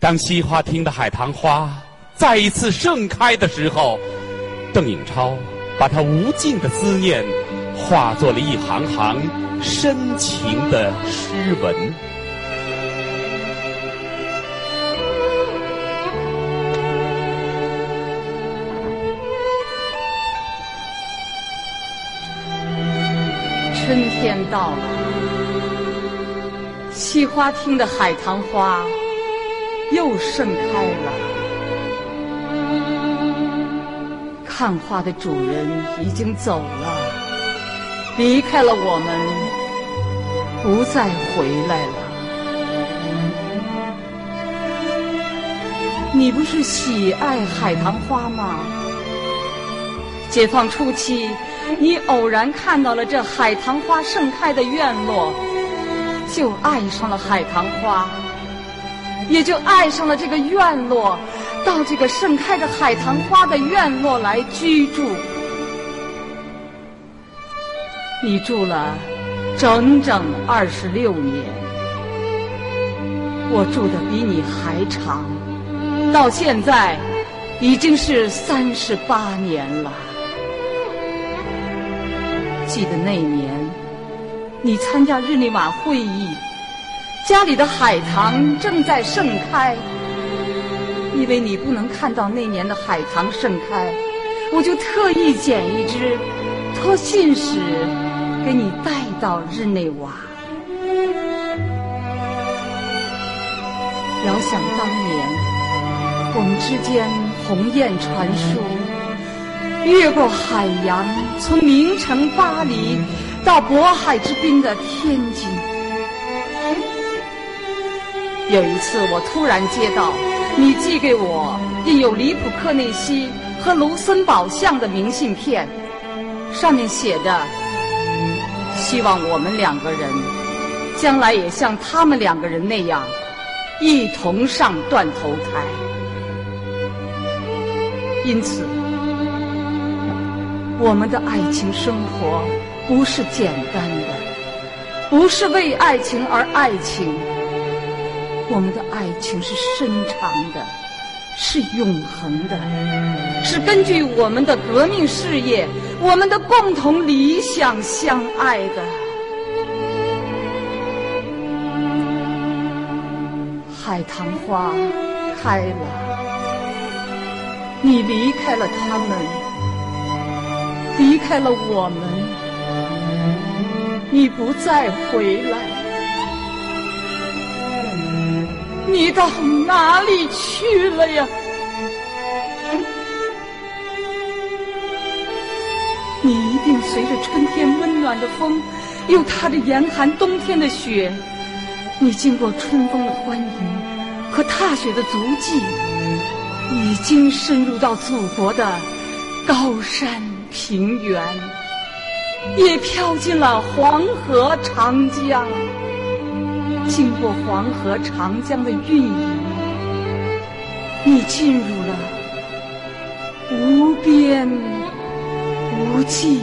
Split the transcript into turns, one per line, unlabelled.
当西花厅的海棠花再一次盛开的时候，邓颖超把他无尽的思念化作了一行行深情的诗文。
春天到了，西花厅的海棠花又盛开了。看花的主人已经走了，离开了我们，不再回来了。你不是喜爱海棠花吗？解放初期。你偶然看到了这海棠花盛开的院落，就爱上了海棠花，也就爱上了这个院落，到这个盛开着海棠花的院落来居住。你住了整整二十六年，我住的比你还长，到现在已经是三十八年了。记得那年，你参加日内瓦会议，家里的海棠正在盛开。因为你不能看到那年的海棠盛开，我就特意捡一支，托信使给你带到日内瓦。遥想当年，我们之间鸿雁传书。越过海洋，从名城巴黎到渤海之滨的天津。有一次，我突然接到你寄给我印有里普克内西和卢森堡像的明信片，上面写着：“希望我们两个人将来也像他们两个人那样，一同上断头台。”因此。我们的爱情生活不是简单的，不是为爱情而爱情。我们的爱情是深长的，是永恒的，是根据我们的革命事业、我们的共同理想相爱的。海棠花开了，你离开了他们。离开了我们，你不再回来，你到哪里去了呀？你一定随着春天温暖的风，又踏着严寒冬天的雪，你经过春风的欢迎和踏雪的足迹，已经深入到祖国的高山。平原也飘进了黄河、长江，经过黄河、长江的运营，你进入了无边无际。